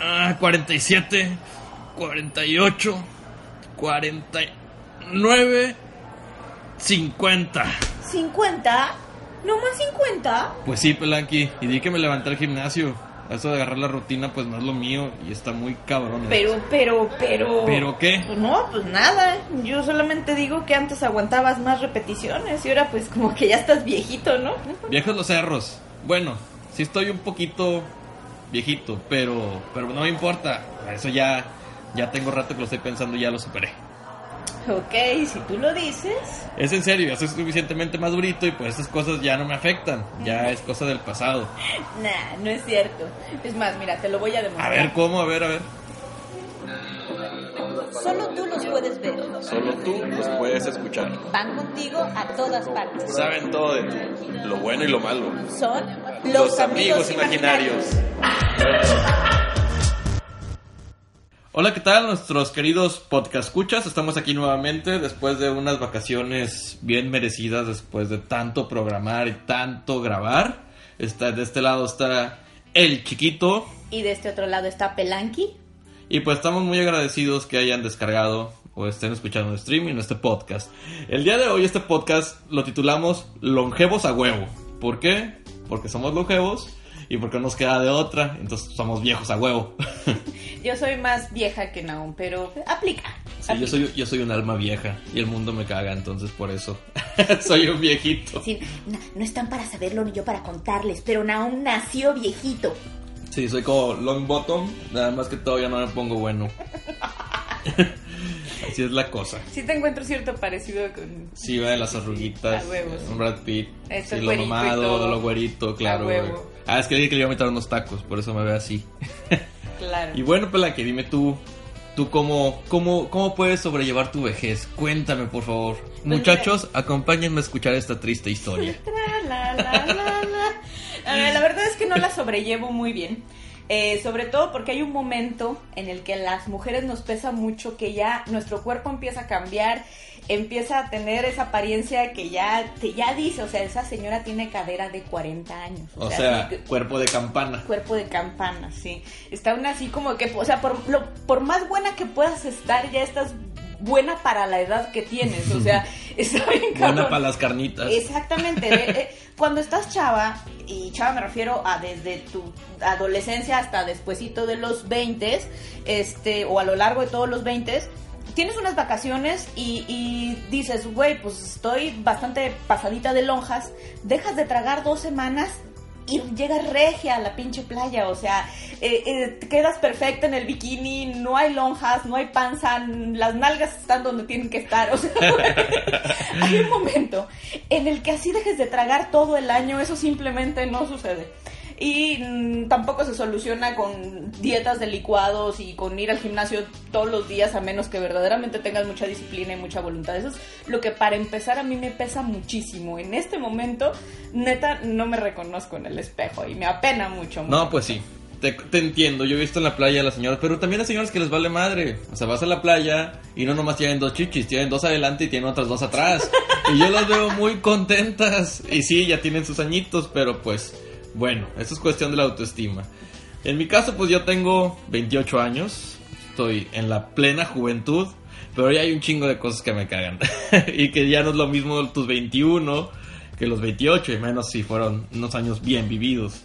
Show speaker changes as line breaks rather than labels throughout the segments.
ah, 47, 48, 49, 50.
¿50? ¿No más 50?
Pues sí, Pelanqui, y di que me levanté al gimnasio. Eso de agarrar la rutina, pues no es lo mío y está muy cabrón.
Pero, pero, pero.
¿Pero qué?
Pues no, pues nada. Yo solamente digo que antes aguantabas más repeticiones y ahora, pues como que ya estás viejito, ¿no?
Viejos los cerros. Bueno, sí estoy un poquito viejito, pero, pero no me importa. Eso ya, ya tengo rato que lo estoy pensando y ya lo superé.
Ok, si tú lo dices.
Es en serio, ya soy suficientemente madurito y pues esas cosas ya no me afectan. Ya es cosa del pasado.
Nah, no es cierto. Es más, mira, te lo voy a demostrar.
A ver, ¿cómo? A ver, a ver.
Solo tú los puedes ver.
Solo tú los puedes escuchar.
Van contigo a todas partes.
Saben todo de ti, lo bueno y lo malo.
Son los, amigos, imaginarios.
Hola, ¿qué tal? Nuestros queridos podcast escuchas. Estamos aquí nuevamente después de unas vacaciones bien merecidas, después de tanto programar y tanto grabar. Está, de este lado está el chiquito.
Y de este otro lado está Pelanqui.
Y pues estamos muy agradecidos que hayan descargado o estén escuchando el streaming este podcast. El día de hoy este podcast lo titulamos Longevos a huevo. ¿Por qué? Porque somos longevos y porque nos queda de otra, entonces somos viejos a huevo.
Yo soy más vieja que Naum, pero aplica.
Sí, Yo, soy, yo soy un alma vieja y el mundo me caga, entonces por eso soy un viejito.
Sí, no, no, están para saberlo ni yo para contarles, pero Naum nació viejito.
Sí, soy como long bottom, nada más que todavía no me pongo bueno. Así es la cosa.
Sí te encuentro cierto parecido con...
Sí, va de las arruguitas. Un Brad Pitt.
Eso,
sí, lo
todo.
lo güerito, claro. Ah, es que dije que le iba a meter unos tacos, por eso me ve así.
Claro.
Y bueno, Pela, que dime tú, tú cómo, cómo, cómo puedes sobrellevar tu vejez. Cuéntame, por favor. Muchachos, acompáñenme a escuchar esta triste historia.
La, la, la, la. Verdad es que no la sobrellevo muy bien. Eh, sobre todo porque hay un momento en el que las mujeres nos pesa mucho que ya nuestro cuerpo empieza a cambiar, empieza a tener esa apariencia que ya, te, ya dice, o sea, esa señora tiene cadera de 40 años.
O sea, cuerpo de campana.
cuerpo de campana, sí. Está una así como que, o sea, por, lo, por más buena que puedas estar, ya estás buena para la edad que tienes, o sea, está bien
Buena para las carnitas.
Exactamente. eh, Cuando estás chava, y chava me refiero a desde tu adolescencia hasta despuesito de los 20, este, o a lo largo de todos los 20, tienes unas vacaciones y, y dices, güey, pues estoy bastante pasadita de lonjas, dejas de tragar dos semanas y llegas regia a la pinche playa, o sea, eh, eh, quedas perfecta en el bikini, no hay lonjas, no hay panza, las nalgas están donde tienen que estar, o sea, hay un momento en el que así dejes de tragar todo el año, eso simplemente no sucede. Y mm, tampoco se soluciona con dietas de licuados y con ir al gimnasio todos los días a menos que verdaderamente tengas mucha disciplina y mucha voluntad. Eso es lo que para empezar a mí me pesa muchísimo. En este momento, neta, no me reconozco en el espejo y me apena mucho.
No, pues sí. Te, te entiendo, yo he visto en la playa a las señoras, pero también hay señoras que les vale madre. O sea, vas a la playa y no nomás tienen dos chichis, tienen dos adelante y tienen otras dos atrás. Y yo las veo muy contentas. Y sí, ya tienen sus añitos, pero pues, bueno, eso es cuestión de la autoestima. En mi caso, pues yo tengo 28 años, estoy en la plena juventud, pero ya hay un chingo de cosas que me cagan. y que ya no es lo mismo tus 21 que los 28, y menos si fueron unos años bien vividos.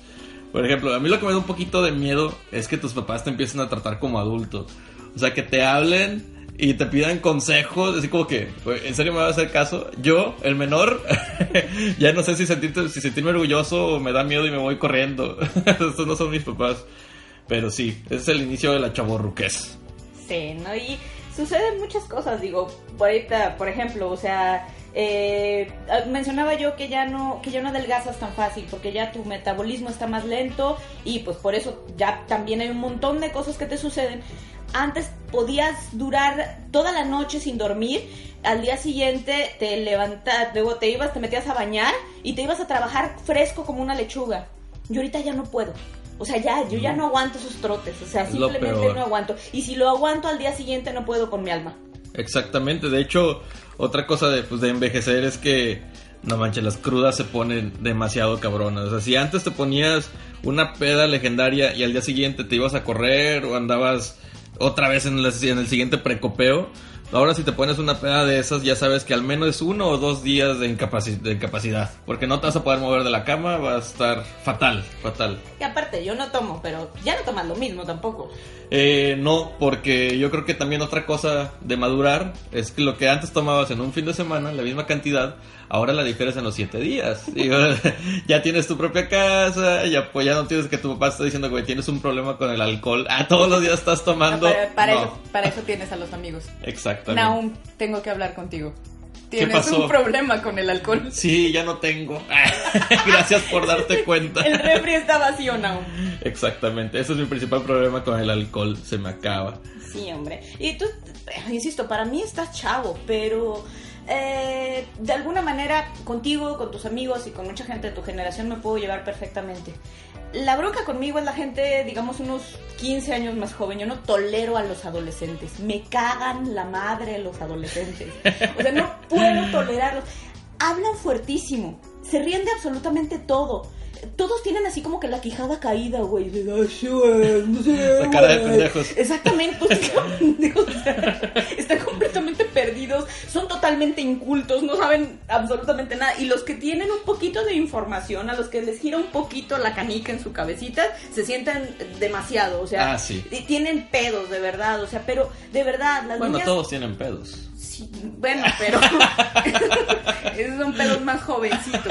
Por ejemplo, a mí lo que me da un poquito de miedo es que tus papás te empiecen a tratar como adulto. O sea, que te hablen y te pidan consejos, así como que, "Güey, ¿en serio me vas a hacer caso? Yo, el menor, ya no sé si, sentirme orgulloso o me da miedo y me voy corriendo. Estos no son mis papás. Pero sí, ese es el inicio de la chaborruquez.
Sí, ¿no? Y suceden muchas cosas, digo, ahorita, por ejemplo, o sea, eh, mencionaba yo que ya no que ya no adelgazas tan fácil porque ya tu metabolismo está más lento y pues por eso ya también hay un montón de cosas que te suceden. Antes podías durar toda la noche sin dormir, al día siguiente te levantas, luego te ibas, te metías a bañar y te ibas a trabajar fresco como una lechuga. Yo ahorita ya no puedo. O sea, ya, yo ya no aguanto esos trotes. O sea, simplemente no aguanto. Y si lo aguanto al día siguiente no puedo con mi alma.
Exactamente, de hecho, otra cosa de, pues, de envejecer es que no manches, las crudas se ponen demasiado cabronas. O sea, si antes te ponías una peda legendaria y al día siguiente te ibas a correr o andabas otra vez en, el siguiente precopeo, Ahora si te pones una peda de esas ya sabes que al menos es uno o dos días de, de, incapacidad. Porque no te vas a poder mover de la cama, va a estar fatal, fatal.
Y aparte, yo no tomo, pero ya no tomas lo mismo tampoco.
Eh, no, porque yo creo que también otra cosa de madurar es que lo que antes tomabas en un fin de semana, la misma cantidad, ahora la difieres en los siete días. ya tienes tu propia casa, ya pues ya no tienes que tu papá está diciendo que tienes un problema con el alcohol. Ah, todos los días estás tomando.
para, Eso, para eso tienes a los amigos.
Exactamente.
Naum, tengo que hablar contigo. Tienes un problema con el alcohol.
Sí, ya no tengo. Gracias por darte cuenta.
el refri está vacío, Naum.
Exactamente, ese es mi principal problema con el alcohol, se me acaba.
Sí, hombre. Y tú, insisto, para mí estás chavo, pero eh, de alguna manera contigo, con tus amigos y con mucha gente de tu generación me puedo llevar perfectamente. La bronca conmigo es la gente, digamos, unos 15 años más joven. Yo no tolero a los adolescentes. Me cagan la madre los adolescentes. O sea, no puedo tolerarlos. Hablan fuertísimo. Se ríen de absolutamente todo todos tienen así como que la quijada caída, güey.
La cara de pendejos.
Exactamente, pues, están completamente perdidos, son totalmente incultos, no saben absolutamente nada. Y los que tienen un poquito de información, a los que les gira un poquito la canica en su cabecita, se sienten demasiado, o sea,
ah, sí.
tienen pedos, de verdad, o sea, pero de verdad, las
Bueno, todos tienen pedos.
Sí, bueno, pero esos son pedos más jovencitos.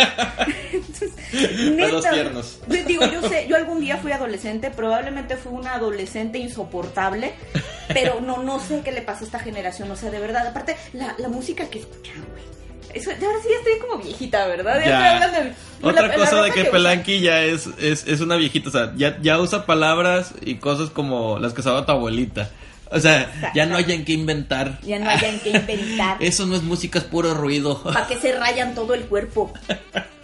pedos tiernos.
Digo, yo sé, yo algún día fui adolescente, probablemente fui una adolescente insoportable, pero no, no sé qué le pasa a esta generación, o sea, de verdad, aparte, la, la música que escuchan, güey. Eso, ahora sí ya estoy como viejita, ¿verdad? Ya, estoy hablando
de, Otra cosa de que, Pelanqui ya es, es, es, una viejita, o sea, ya, ya usa palabras y cosas como las que usaba tu abuelita. O sea, ya no hayan que inventar.
Ya no hayan que inventar.
Eso no es música, es puro ruido.
Para que se rayan todo el cuerpo.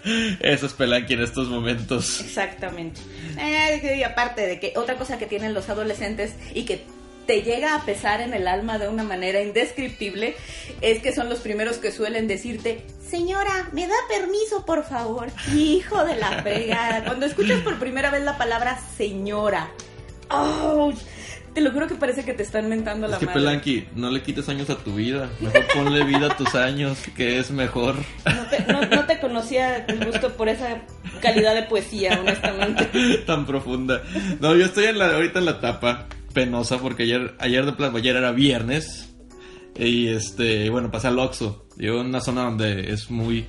Eso es Pelanqui en estos momentos.
Exactamente. Eh, y aparte de que otra cosa que tienen los adolescentes y que te llega a pesar en el alma de una manera indescriptible es que son los primeros que suelen decirte, señora, ¿me da permiso, por favor? Hijo de la fregada. Cuando escuchas por primera vez la palabra señora, ¡oh! Te lo juro que parece que te están mentando la
es que Pelanqui, no le quites años a tu vida. Mejor ponle vida a tus años, que es mejor.
No te, conocía el gusto por esa calidad de poesía, honestamente.
Tan profunda. No, yo estoy en la, ahorita en la etapa penosa porque ayer, ayer de Plaza ayer era viernes. Y este, bueno, pasé al Oxxo. Yo en una zona donde es muy,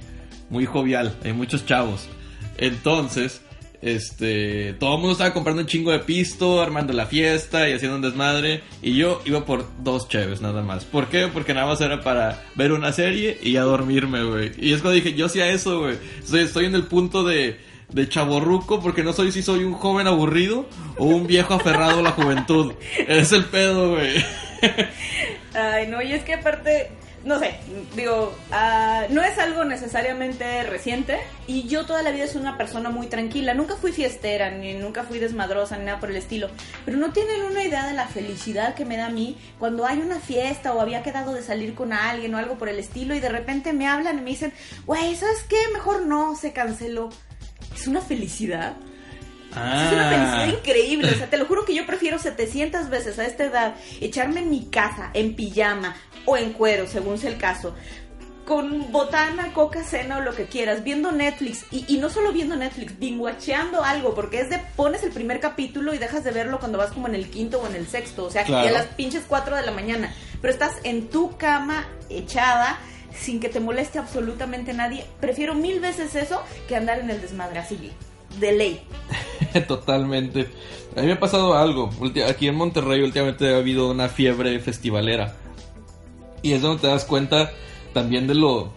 muy jovial. Hay muchos chavos. Entonces este, todo el mundo estaba comprando un chingo de pisto, armando la fiesta y haciendo un desmadre. Y yo iba por dos cheves nada más. ¿Por qué? Porque nada más era para ver una serie y a dormirme, güey. Y es cuando dije, yo hacía eso, güey. Estoy, estoy en el punto de, de chaborruco porque no soy si soy un joven aburrido o un viejo aferrado a la juventud. Es el pedo, güey.
Ay, no, y es que aparte no sé, digo, uh, no es algo necesariamente reciente y yo toda la vida soy una persona muy tranquila, nunca fui fiestera, ni nunca fui desmadrosa, ni nada por el estilo, pero no tienen una idea de la felicidad que me da a mí cuando hay una fiesta o había quedado de salir con alguien o algo por el estilo y de repente me hablan y me dicen, güey, ¿sabes qué? Mejor no, se canceló. Es una felicidad. Es una felicidad ah. increíble. O sea, te lo juro que yo prefiero 700 veces a esta edad echarme en mi casa, en pijama o en cuero, según sea el caso, con botana, coca, cena o lo que quieras, viendo Netflix y, no solo viendo Netflix, binguacheando algo, porque es de pones el primer capítulo y dejas de verlo cuando vas como en el quinto o en el sexto, o sea, a las pinches 4 de la mañana, pero estás en tu cama echada sin que te moleste absolutamente nadie. Prefiero mil veces eso que andar en el desmadre así de ley.
Totalmente. A mí me ha pasado algo. Aquí en Monterrey últimamente ha habido una fiebre festivalera. Y es donde te das cuenta también de lo,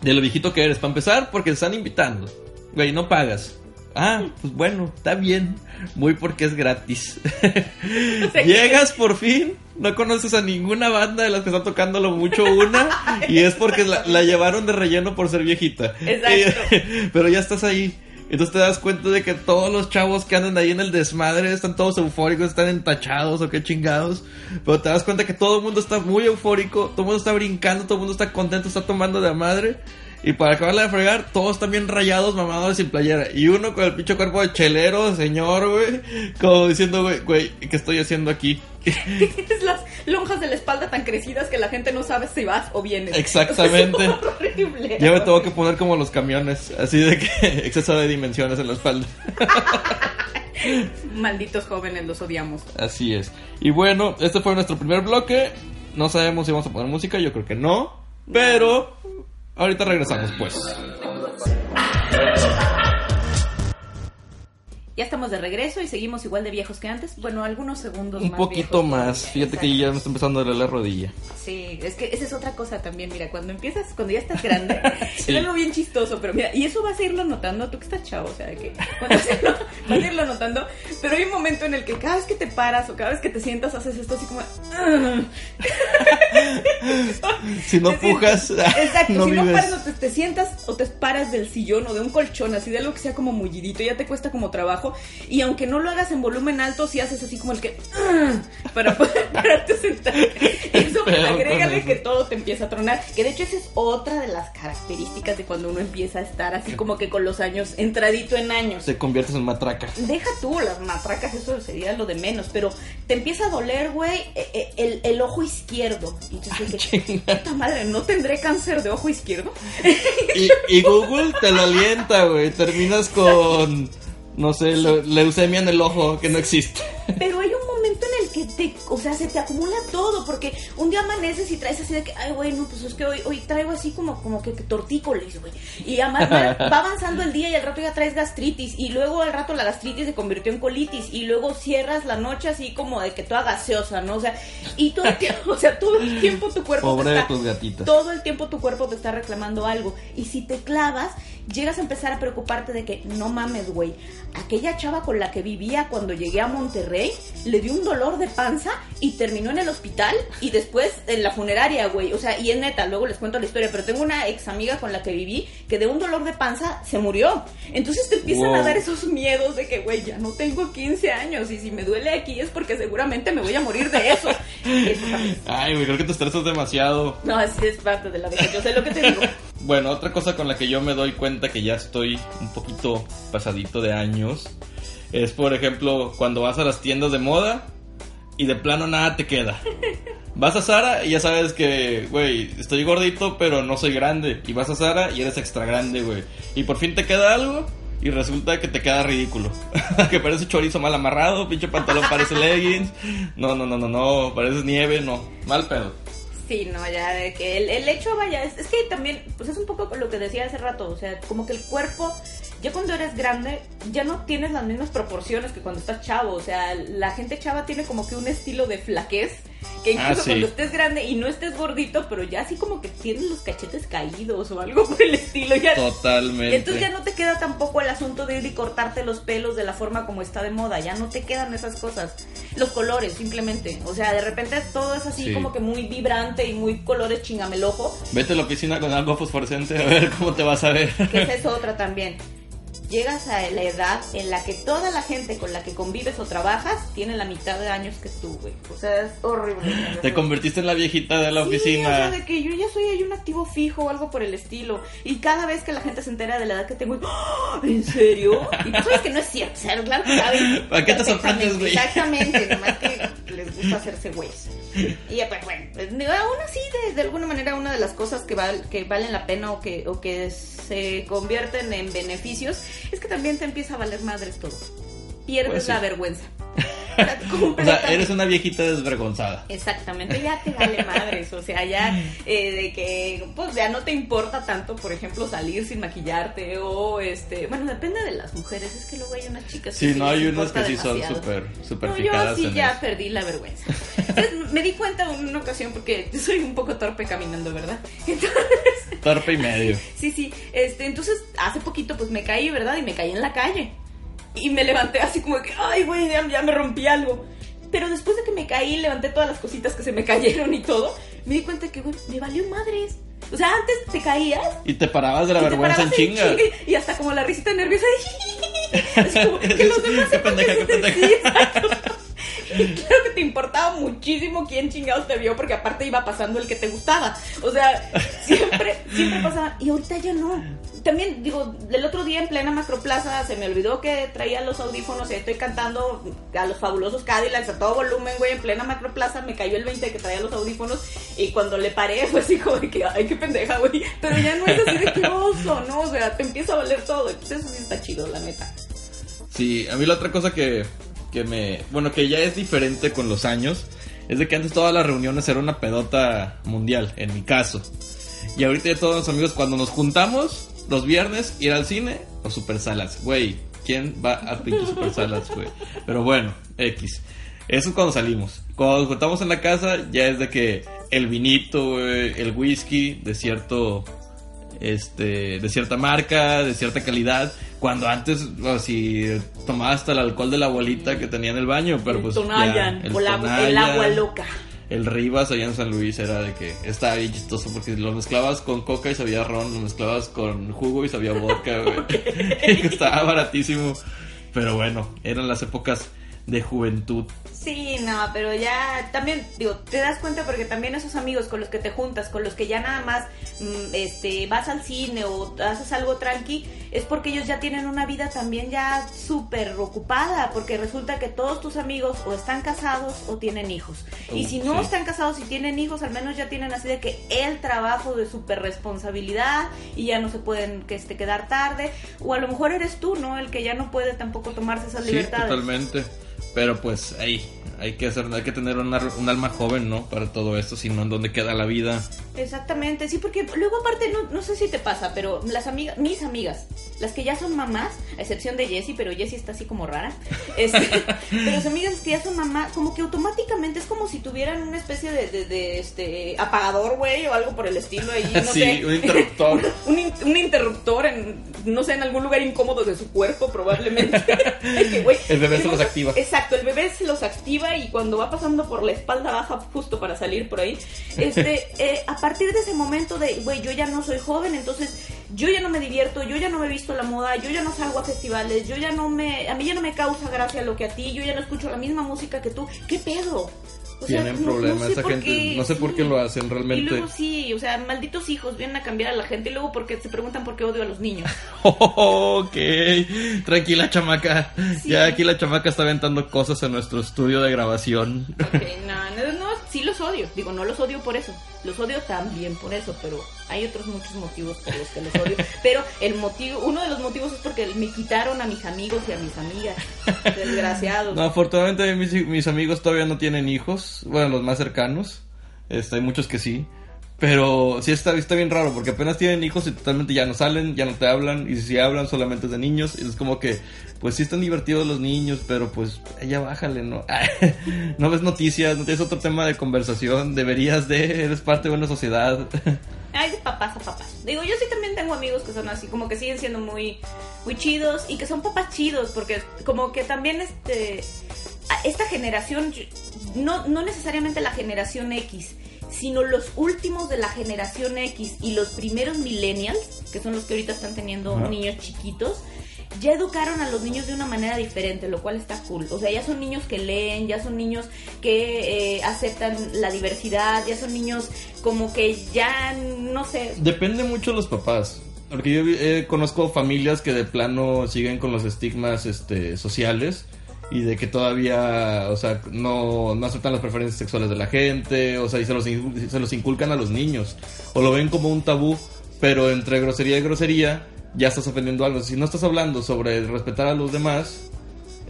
de lo viejito que eres. Para empezar, porque te están invitando. Güey, no pagas. Ah, pues bueno, está bien. Muy porque es gratis. Llegas por fin, no conoces a ninguna banda de las que están tocando lo mucho una. y es porque la, la llevaron de relleno por ser viejita.
Exacto.
Pero ya estás ahí. Entonces te das cuenta de que todos los chavos que andan ahí en el desmadre están todos eufóricos, están entachados o qué chingados. Pero te das cuenta que todo el mundo está muy eufórico, todo el mundo está brincando, todo el mundo está contento, está tomando de madre. Y para acabarla de fregar, todos también rayados, mamados sin playera. Y uno con el pinche cuerpo de chelero, señor, güey. Como diciendo, güey, güey, ¿qué estoy haciendo aquí?
Tienes las lonjas de la espalda tan crecidas que la gente no sabe si vas o vienes.
Exactamente.
Es horrible.
Ya me tengo que poner como los camiones, así de que exceso de dimensiones en la espalda.
Malditos jóvenes, los odiamos.
Así es. Y bueno, este fue nuestro primer bloque. No sabemos si vamos a poner música, yo creo que no. Pero ahorita regresamos, pues.
Ya estamos de regreso y seguimos igual de viejos que antes. Bueno, algunos segundos
Un
más.
poquito
viejos
más. Fíjate que ya me está empezando a doler la rodilla.
Sí, es que esa es otra cosa también. Mira, cuando empiezas, cuando ya estás grande,
Sí.
es algo bien chistoso. Pero mira, y eso vas a irlo notando tú que estás chavo. O sea, que cuando vas a irlo, vas a irlo notando. Pero hay un momento en el que cada vez que te paras o cada vez que te sientas, haces esto así como.
Si no pujas,
Exacto,
no
si no paras, o te, te sientas o te paras del sillón o de un colchón, así de algo que sea como mullidito, ya te cuesta como trabajo. Y aunque no lo hagas en volumen alto, si haces así como el que. "Ah", para poder pararte sentar. Eso, agrégale que todo te empieza a tronar. Que de hecho, esa es otra de las características de cuando uno empieza a estar así como que con los años, entradito en años.
Te conviertes en matraca.
Deja tú las matracas, eso sería lo de menos, pero te empieza a doler, güey, e- e- el, el ojo izquierdo. Y entonces, dije,
Chinga.
puta madre, ¿no tendré cáncer de ojo izquierdo?
Y, y Google te lo alienta, güey. Terminas con, no sé, le- leucemia en el ojo que no existe.
Pero hay un momento en el que te, o sea, se te acumula todo, porque un día amaneces y traes así de que, ay, güey, no, pues es que hoy, hoy traigo así como, como que, tortícolis, güey. Y además va, va avanzando el día y al rato ya traes gastritis, y luego al rato la gastritis se convirtió en colitis, y luego cierras la noche así como de que toda gaseosa, ¿no? O sea, y todo el tiempo, o sea, todo el tiempo tu cuerpo
Pobre
te
de tus gatitas.
todo el tiempo tu cuerpo te está reclamando algo. Y si te clavas, llegas a empezar a preocuparte de que, no mames, güey, aquella chava con la que vivía cuando llegué a Monterrey, le dio un dolor de panza y terminó en el hospital y después en la funeraria, güey. O sea, y es neta, luego les cuento la historia, pero tengo una ex amiga con la que viví que de un dolor de panza se murió. Entonces te empiezan
Wow.
a dar esos miedos de que, güey, ya no tengo 15 años y si me duele aquí es porque seguramente me voy a morir de eso.
Ay, güey, creo que te estresas demasiado.
No, así es parte de la vida. Yo sé lo que te digo.
Bueno, otra cosa con la que yo me doy cuenta que ya estoy un poquito pasadito de años es, por ejemplo, cuando vas a las tiendas de moda y de plano nada te queda. Vas a Sara y ya sabes que, güey, estoy gordito, pero no soy grande. Y vas a Sara y eres extra grande, güey. Y por fin te queda algo y resulta que te queda ridículo. que parece chorizo mal amarrado, pinche pantalón parece leggings. No, no, no, no, no, pareces nieve, no. Mal pedo.
Sí, no, ya de que el, el hecho, vaya, es, es que también, pues es un poco lo que decía hace rato, o sea, como que el cuerpo, ya cuando eres grande, ya no tienes las mismas proporciones que cuando estás chavo, o sea, la gente chava tiene como que un estilo de flaquez, que incluso
Ah, sí.
cuando estés grande y no estés gordito, pero ya así como que tienes los cachetes caídos o algo por el estilo, ya...
Totalmente.
Y entonces ya no te queda tampoco el asunto de ir y cortarte los pelos de la forma como está de moda, ya no te quedan esas cosas. Los colores, simplemente. O sea, de repente todo es así
Sí.
como que muy vibrante y muy colores chingamelojo,
Vete a la oficina con algo fosforescente a ver cómo te vas a ver.
que esa es otra también. Llegas a la edad en la que toda la gente con la que convives o trabajas tiene la mitad de años que tú, güey. O sea, es horrible.
Te convertiste en la viejita de la
Sí,
oficina.
o sea, de que yo ya soy ahí un activo fijo o algo por el estilo. Y cada vez que la gente se entera de la edad que tengo, ¡Ah! ¿en serio? Y tú sabes que no es cierto, o sea, claro que saben.
¿Para qué te sorprendes, güey?
Exactamente, nomás que les gusta hacerse güeyes. Y pues bueno, pues, aún así, de, de alguna manera, una de las cosas que, val- que valen la pena o que, o que se convierten en beneficios es que también te empieza a valer madres todo. Pierdes
Pues sí.
la vergüenza. O sea,
eres una viejita desvergonzada.
Exactamente, ya te vale madres, o sea, ya eh, de que pues ya no te importa tanto, por ejemplo, salir sin maquillarte o este, bueno, depende de las mujeres, es que luego hay unas chicas
Sí,
que
no,
les
hay unas que sí son súper, súper
No, yo sí ya
eso.
perdí la vergüenza. Entonces, me di cuenta en una ocasión porque soy un poco torpe caminando, ¿verdad? Entonces,
Torpe y medio.
Sí, sí. Este, entonces, hace poquito, pues me caí, ¿verdad? Y me caí en la calle. Y me levanté así como que, ay, güey, ya, ya me rompí algo. Pero después de que me caí, levanté todas las cositas que se me cayeron y todo, me di cuenta que, güey, me valió madres. O sea, antes te caías.
Y te parabas de la vergüenza en chinga.
Y hasta como la risita nerviosa. Es como que los demás
Qué pendeja, qué pendeja.
claro que te importaba muchísimo quién chingados te vio, porque aparte iba pasando el que te gustaba. O sea, siempre, siempre pasaban. Y ahorita ya no. También, digo, el otro día en plena Macroplaza se me olvidó que traía los audífonos y estoy cantando a los fabulosos Cadillacs a todo volumen, güey, en plena Macroplaza. Me cayó el 20 que traía los audífonos y cuando le paré fue así como de que, ay, qué pendeja, güey. Pero ya no es así de que oso, ¿no? O sea, te empieza a valer todo. Entonces eso sí está chido, la neta.
Sí, a mí la otra cosa que, que me... Bueno, que ya es diferente con los años, es de que antes todas las reuniones era una pedota mundial, en mi caso. Y ahorita ya todos los amigos cuando nos juntamos los viernes ir al cine o super salas. Güey, ¿quién va a pinche super salas, güey? Pero bueno, X. Eso es cuando salimos. Cuando nos juntamos en la casa ya es de que el vinito, el whisky de cierto este de cierta marca, de cierta calidad, cuando antes o si tomaba hasta el alcohol de la abuelita que tenía en el baño, pero pues
Tonayan,
ya, el
o la-
Tonayan,
el agua loca.
el Rivas allá en San Luis era de que estaba bien chistoso porque lo mezclabas con coca y sabía ron, lo mezclabas con jugo y sabía vodka, güey. Estaba baratísimo. Pero bueno, eran las épocas de juventud.
Sí, no, pero ya también, digo, te das cuenta porque también esos amigos con los que te juntas, con los que ya nada más mm, este, vas al cine o haces algo tranqui, es porque ellos ya tienen una vida también ya súper ocupada, porque resulta que todos tus amigos o están casados o tienen hijos. y
Uh,
si no
sí.
están casados y tienen hijos, al menos ya tienen así de que el trabajo de súper responsabilidad y ya no se pueden que este, quedar tarde, o a lo mejor eres tú, ¿no? El que ya no puede tampoco tomarse esas
Sí,
libertades.
totalmente. Pero pues ahí hay que hacer, hay que tener una- un alma joven, ¿no? Para todo esto, si no, ¿en dónde queda la vida?
Exactamente, sí, porque luego aparte, no, no sé si te pasa, pero las amigas, mis amigas, las que ya son mamás, a excepción de Jessie, pero Jessie está así como rara, este, pero las amigas que ya son mamás, como que automáticamente es como si tuvieran una especie de, de, de, este apagador, güey, o algo por el estilo ahí, no
sí,
sé.
un interruptor.
un, in- un interruptor en, no sé, en algún lugar incómodo de su cuerpo, probablemente. Que,
El bebé se los activa.
Exacto, el bebé se los activa y cuando va pasando por la espalda baja justo para salir por ahí, este, eh, a partir de ese momento de, güey, yo ya no soy joven, entonces yo ya no me divierto, yo ya no me he visto la moda, yo ya no salgo a festivales, yo ya no me, a mí ya no me causa gracia lo que a ti, yo ya no escucho la misma música que tú, ¿qué pedo? O sea,
Tienen
no- no
problemas
sé
esa
por
gente,
qué,
no sé por
sí.
qué lo hacen
Y
realmente.
luego sí, o sea, malditos hijos vienen a cambiar a la gente y luego porque se preguntan por qué odio a los niños.
ok, tranquila chamaca.
Sí.
Ya aquí la chamaca está aventando cosas en nuestro estudio de grabación.
Ok, no, no, no, sí los odio. Digo, no los odio por eso. Los odio también por eso, pero hay otros muchos motivos por los que los odio. Pero el motivo, uno de los motivos es porque me quitaron a mis amigos y a mis amigas. Desgraciados.
No, afortunadamente mis, mis amigos todavía no tienen hijos, bueno, los más cercanos. Este, hay muchos que sí. Pero sí está, está bien raro porque apenas tienen hijos y totalmente ya no salen, ya no te hablan. Y si hablan solamente es de niños. Y es como que, pues sí están divertidos los niños, pero pues ya bájale, ¿no? no ves noticias, no tienes otro tema de conversación. Deberías de, eres parte de una sociedad.
Hay de papás a papás. Digo, yo sí también tengo amigos que son así, como que siguen siendo muy, muy chidos y que son papás chidos, porque como que también este, esta generación, no, no necesariamente la generación X, sino los últimos de la generación X y los primeros millennials, que son los que ahorita están teniendo niños chiquitos, ya educaron a los niños de una manera diferente, lo cual está cool. O sea, ya son niños que leen, ya son niños que eh, aceptan la diversidad, ya son niños como que ya, no sé,
Depende mucho de los papás. Porque yo eh, conozco familias que de plano siguen con los estigmas este, sociales y de que todavía, o sea, no, no aceptan las preferencias sexuales de la gente, o sea, y se los, se los inculcan a los niños, o lo ven como un tabú, pero entre grosería y grosería ya estás ofendiendo algo. Si no estás hablando sobre respetar a los demás,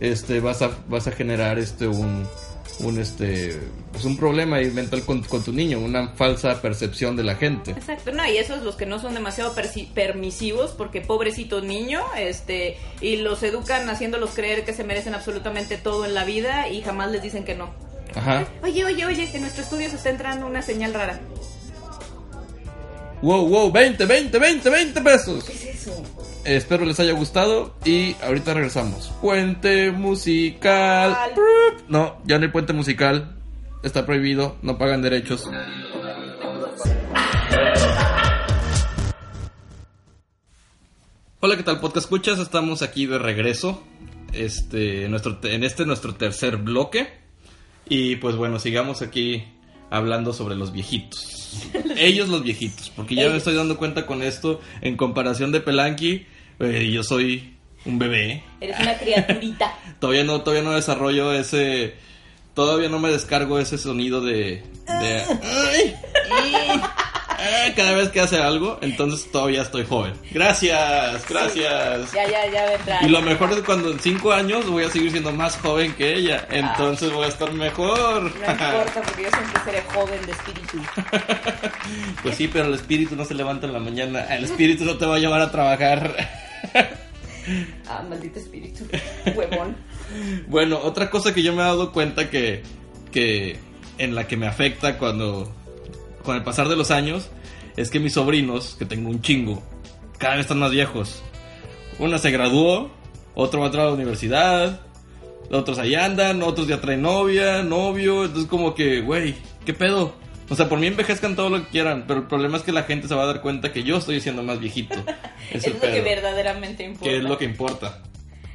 este, vas a, vas a generar este, un, un, este, pues un problema mental con, con tu niño, una falsa percepción de la gente.
Exacto, no, y esos los que no son demasiado permisivos, porque pobrecito niño, este, y los educan haciéndolos creer que se merecen absolutamente todo en la vida y jamás les dicen que no.
Ajá.
Oye, oye, oye, en nuestro estudio se está entrando una señal rara.
Wow, wow, 20, 20, 20, 20 pesos.
¿Qué es eso?
Espero les haya gustado y ahorita regresamos. Puente musical.
Al-
No, ya no hay puente musical. Está prohibido, no pagan derechos. Hola, ¿qué tal podcast escuchas? Estamos aquí de regreso. Este, nuestro, en este nuestro tercer bloque. Y pues bueno, sigamos aquí hablando sobre los viejitos. Ellos los viejitos, porque ya me estoy dando cuenta con esto, en comparación de Pelanqui, eh, yo soy un bebé.
Eres una criaturita.
Todavía no, todavía no desarrollo ese. Todavía no me descargo ese sonido de. de ay, cada vez que hace algo, entonces todavía estoy joven. Gracias, gracias.
Ya, ya, ya vendrá.
Y lo mejor es cuando en cinco años voy a seguir siendo más joven que ella. Entonces voy a estar mejor.
No importa, porque yo siempre seré joven de espíritu.
Pues sí, pero el espíritu no se levanta en la mañana. El espíritu no te va a llevar a trabajar.
Ah, maldito espíritu. Huevón.
Bueno, otra cosa que yo me he dado cuenta que, que en la que me afecta cuando con el pasar de los años es que mis sobrinos, que tengo un chingo, cada vez están más viejos. Una se graduó, otro va a entrar a la universidad, otros ahí andan, otros ya traen novia, novio, entonces como que, güey, ¿qué pedo? O sea, por mí envejezcan todo lo que quieran, pero el problema es que la gente se va a dar cuenta que yo estoy siendo más viejito. Es
lo que verdaderamente importa.
que es lo que importa.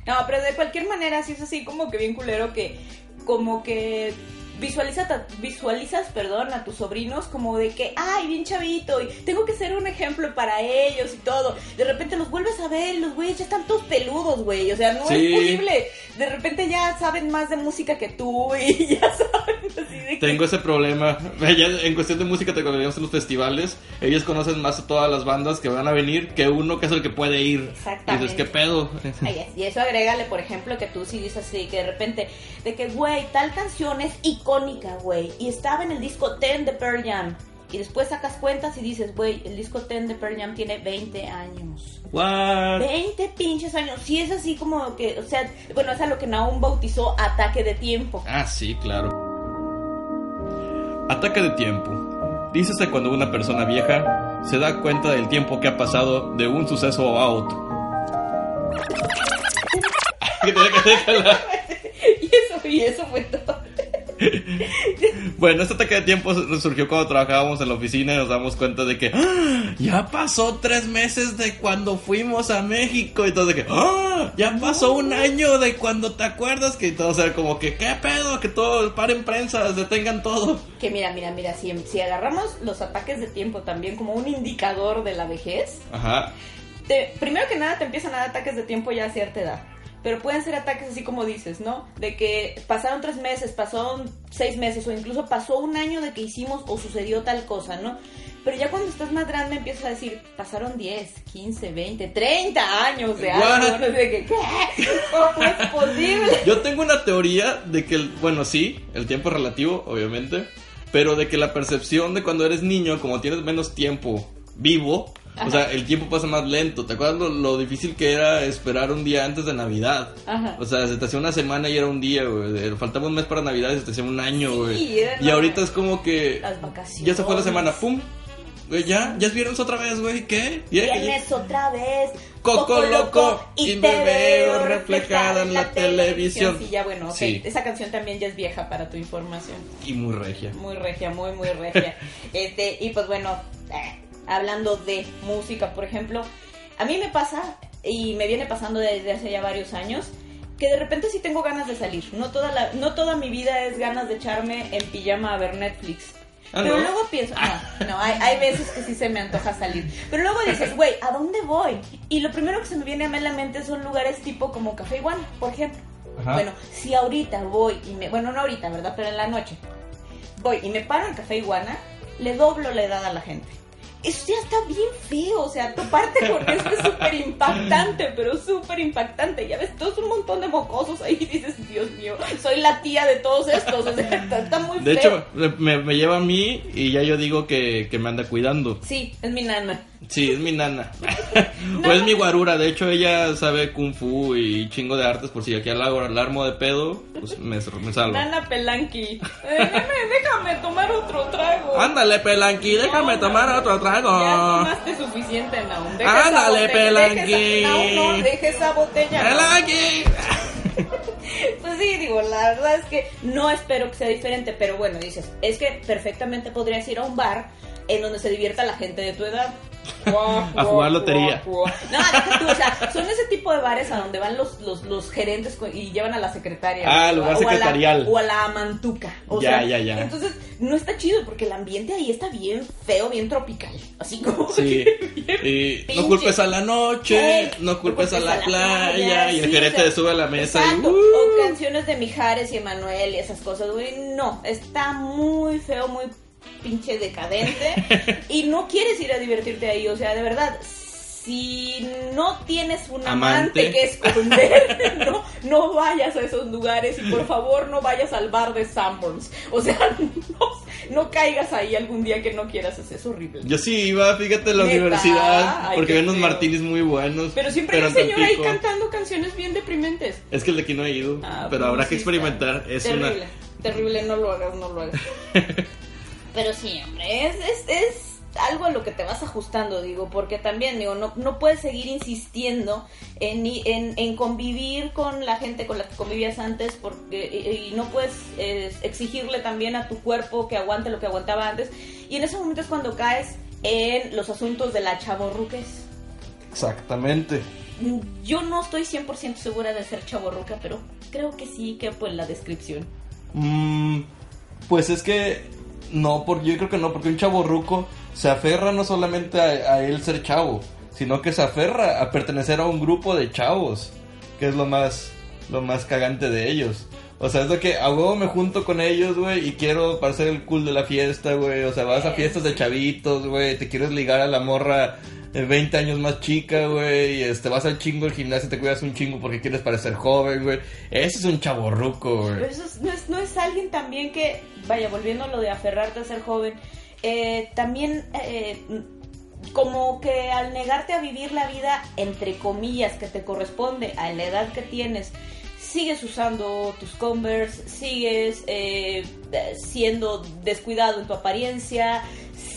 No, pero de cualquier manera sí es así como que bien culero que como que visualiza visualizas, perdón, a tus sobrinos como de que, ay, bien chavito, y tengo que ser un ejemplo para ellos y todo. De repente los vuelves a ver, los güeyes ya están todos peludos, güey. O sea, no
Sí.
es posible. De repente ya saben más de música que tú y ya saben así de que...
Tengo ese problema. En cuestión de música, te cuando veíamos en los festivales, ellos conocen más a todas las bandas que van a venir que uno que es el que puede ir.
Exactamente.
Y dices, ¿qué pedo?
Ay, y eso agrégale, por ejemplo, que tú sí dices así, que de repente, de que, güey, tal canción es icónica, güey, y estaba en el disco 10 de Pearl Jam. Y después sacas cuentas y dices, güey, el disco 10 de Pearl Jam tiene 20 años.
What?
20 pinches años. Sí es así como que, o sea, bueno, es a lo que Naum bautizó ataque de tiempo.
Ah, sí, claro. Ataque de tiempo. Dícese cuando una persona vieja se da cuenta del tiempo que ha pasado de un suceso a otro.
y eso, y eso fue todo.
Bueno, este ataque de tiempo surgió cuando trabajábamos en la oficina y nos damos cuenta de que ¡Ah! ya pasó tres meses de cuando fuimos a México y todo de que ¡Ah! ya pasó un año de cuando te acuerdas que todo o sea como que qué pedo que todo paren prensas detengan todo
Que mira, mira, mira, si, si agarramos los ataques de tiempo también como un indicador de la vejez,
ajá
te- primero que nada te empiezan a dar ataques de tiempo ya a cierta edad. Pero pueden ser ataques así como dices, ¿no? De que pasaron tres meses, pasaron seis meses o incluso pasó un año de que hicimos o sucedió tal cosa, ¿no? Pero ya cuando estás más grande empiezas a decir, pasaron 10, 15, 20, 30 años de algo, no de que, ¿qué? ¿Cómo es posible?
yo tengo una teoría de que el, bueno sí el tiempo es relativo obviamente pero de que la percepción de cuando eres niño como tienes menos tiempo vivo o sea, el tiempo pasa más lento. ¿Te acuerdas lo, lo difícil que era esperar un día antes de Navidad?
Ajá.
O sea, se te hacía una semana y era un día, güey. Faltaba un mes para Navidad y se te hacía un año, güey.
Sí, era
y ahorita es como que...
Las vacaciones.
Ya se fue la semana, ¡pum! Güey, ya, ya es viernes otra vez, güey. ¿Qué?
Vienes otra vez,
Coco loco, y me veo reflejada en la televisión.
Sí, ya bueno, ok.
Sí.
Esa canción también ya es vieja para tu información.
Y muy regia.
Muy regia, muy, muy regia. este, y pues bueno, eh, hablando de música, por ejemplo, a mí me pasa, y me viene pasando desde hace ya varios años, que de repente sí tengo ganas de salir. No toda, la, no toda mi vida es ganas de echarme en pijama a ver Netflix.
Ah,
Pero
¿no?
luego pienso, no, no, hay, hay veces que sí se me antoja salir. Pero luego dices, güey, ¿a dónde voy? Y lo primero que se me viene a mí a la mente son lugares tipo como Café Iguana, por ejemplo.
Ajá.
Bueno, si ahorita voy y me, bueno, no ahorita, ¿verdad? Pero en la noche, voy y me paro en Café Iguana, le doblo la edad a la gente. Eso ya está bien feo, o sea, toparte con esto es súper impactante, pero súper impactante. Ya ves, todos un montón de mocosos ahí y dices, Dios mío, soy la tía de todos estos, o sea, está, está muy
De
feo.
hecho, me, me lleva a mí y ya yo digo que, que me anda cuidando.
Sí, es mi nana.
Sí, es mi nana. o es mi guarura. De hecho, ella sabe kung fu y chingo de artes. Por si aquí al la armo de pedo, pues me, me.
Nana Pelanqui. Eh, déjame, déjame tomar otro trago.
Ándale, Pelanqui, déjame tomar
no,
otro
Ya
trago.
tomaste suficiente, Naum. Deja
Ándale,
esa- Naum, no, deja esa botella. Naum.
Pelanqui.
Pues sí, digo, la verdad es que no espero que sea diferente, pero bueno, dices, es que perfectamente podrías ir a un bar en donde se divierta la gente de tu edad.
A jugar lotería.
No, deja tú, o sea, son ese tipo de bares a donde van los, los, los gerentes y llevan a la secretaria.
Ah,
o-
lugar
o a la-
secretarial.
O a la mantuca. O
Ya,
sea,
ya, ya.
Entonces, no está chido porque el ambiente ahí está bien feo, bien tropical. Así como.
Sí. Y no culpes a la noche, no culpes a la playa, y el
sí,
gerente
o sea,
le sube a la mesa y ¡uh!
o canciones de Mijares y Emanuel y esas cosas, güey. No, está muy feo, muy pinche decadente. y no quieres ir a divertirte ahí, o sea, de verdad. Si no tienes un amante,
Amante.
que esconder, no, no vayas a esos lugares y por favor no vayas al bar de Sanborns. O sea, no, no caigas ahí algún día que no quieras, es, horrible.
Yo sí iba, fíjate, a la
¿Neta?
universidad, porque ven unos martinis muy buenos.
Pero siempre hay un señor ahí cantando canciones bien deprimentes.
Es que el de aquí no he ido,
Ah,
pero habrá que experimentar. Es
terrible,
una...
terrible, no lo hagas, no lo hagas. Pero sí, hombre, es, es, es algo a lo que te vas ajustando, digo, porque también, digo, no, no puedes seguir insistiendo en, en, en convivir con la gente con la que convivías antes, porque y, no puedes eh, exigirle también a tu cuerpo que aguante lo que aguantaba antes. Y en ese momento es cuando caes en los asuntos de la chavorruques.
Exactamente.
Yo no estoy 100% segura de ser chavorruca, pero creo que sí que en la descripción.
Mm, pues es que no, porque yo creo que no, porque un chavo ruco se aferra no solamente a, a él ser chavo, sino que se aferra a pertenecer a un grupo de chavos, que es lo más, lo más cagante de ellos. O sea, es de que a huevo me junto con ellos, güey, y quiero parecer el cool de la fiesta, güey. O sea, vas a fiestas de chavitos, güey, te quieres ligar a la morra de 20 años más chica, güey, y este, vas al chingo al gimnasio y te cuidas un chingo porque quieres parecer joven, güey. Ese es un chavo ruco, güey.
Pero eso es- no, es, no es alguien también que, vaya, volviendo a lo de aferrarte a ser joven, eh, también eh, como que al negarte a vivir la vida, entre comillas, que te corresponde a la edad que tienes, sigues usando tus Converse, sigues eh, siendo descuidado en tu apariencia,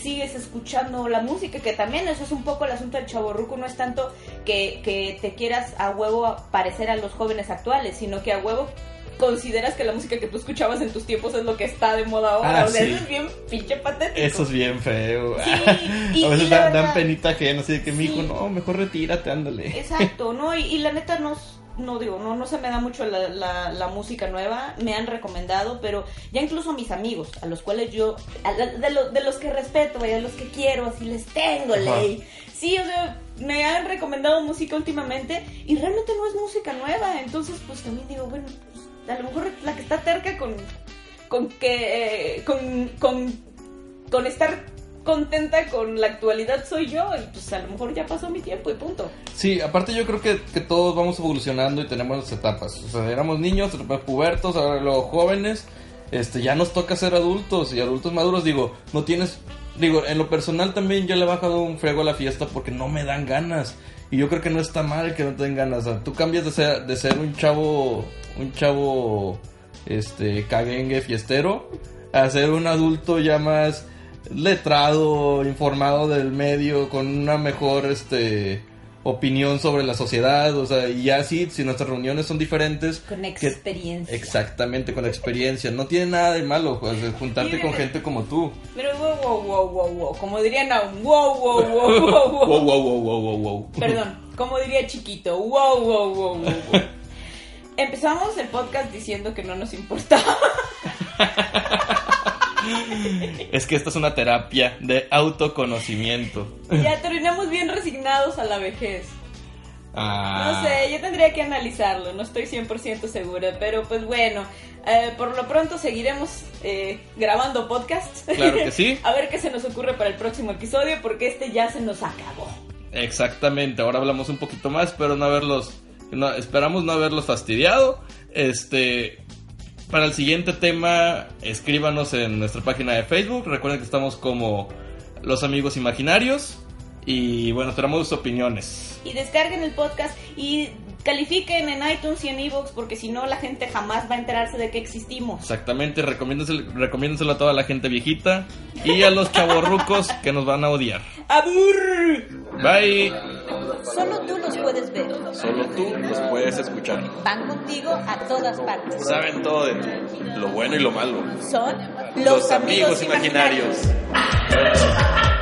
sigues escuchando la música, que también eso es un poco el asunto del chaborruco, no es tanto que, que te quieras a huevo parecer a los jóvenes actuales, sino que a huevo consideras que la música que tú escuchabas en tus tiempos es lo que está de moda ahora.
Ah,
o sea,
sí.
eso es bien pinche patético.
Eso es bien feo.
Sí, y-
a veces dan, penita ajena, así de que mi hijo,
Sí.
no, mejor retírate, ándale.
Exacto, ¿no? Y, y la neta no, no digo, no, no se me da mucho la, la, la música nueva, me han recomendado, pero ya incluso mis amigos, a los cuales yo, a de, lo- de los que respeto, vaya, de los que quiero, así les tengo
Ajá.
ley. Sí, o sea, me han recomendado música últimamente y realmente no es música nueva, entonces pues también digo, bueno, pues, a lo mejor la que está terca con, con que, eh, con, con, con estar contenta con la actualidad soy yo y pues a lo mejor ya pasó mi tiempo y punto.
Sí, aparte yo creo que, todos vamos evolucionando y tenemos las etapas. O sea, éramos niños, después pubertos, ahora luego jóvenes. Este, ya nos toca ser adultos y adultos maduros. Digo, no tienes. Digo, en lo personal también yo le he bajado un frego a la fiesta porque no me dan ganas. Y yo creo que no está mal que no te den ganas. Tú cambias de ser, de ser un chavo. Un chavo. Este, caguengue fiestero. A ser un adulto ya más letrado, informado del medio, con una mejor este opinión sobre la sociedad, o sea, y ya sí, si nuestras reuniones son diferentes,
Con
que-
experiencia.
exactamente, con experiencia, no tiene nada de malo, pues, juntarte con gente como tú.
Pero wow, wow, wow, wow, wow. Como dirían wow, wow, wow, wow. Wow,
wow, wow, wow, wow, wow.
Perdón, como diría chiquito, wow, wow, wow, wow, wow. Empezamos el podcast diciendo que no nos importaba.
Es que esta es una terapia de autoconocimiento.
Ya terminamos bien resignados a la vejez.
Ah.
No sé, yo tendría que analizarlo, no estoy 100% segura, pero pues bueno, eh, por lo pronto seguiremos eh, grabando podcasts.
Claro que sí.
a ver qué se nos ocurre para el próximo episodio, porque este ya se nos acabó.
Exactamente, ahora hablamos un poquito más, pero no haberlos, no, esperamos no haberlos fastidiado. Este, para el siguiente tema, escríbanos en nuestra página de Facebook. Recuerden que estamos como los amigos imaginarios y bueno, tenemos sus opiniones.
Y descarguen el podcast y califiquen en iTunes y en Evox, porque si no la gente jamás va a enterarse de que existimos.
Exactamente, recomiéndenselo, recomiéndenselo a toda la gente viejita y a los chavorrucos que nos van a odiar.
¡Abur!
Bye.
Solo tú nos puedes ver.
Solo tú los puedes escuchar.
Van contigo a todas partes.
Saben todo de ti, lo bueno y lo malo.
Son
Los, amigos, imaginarios.
imaginarios.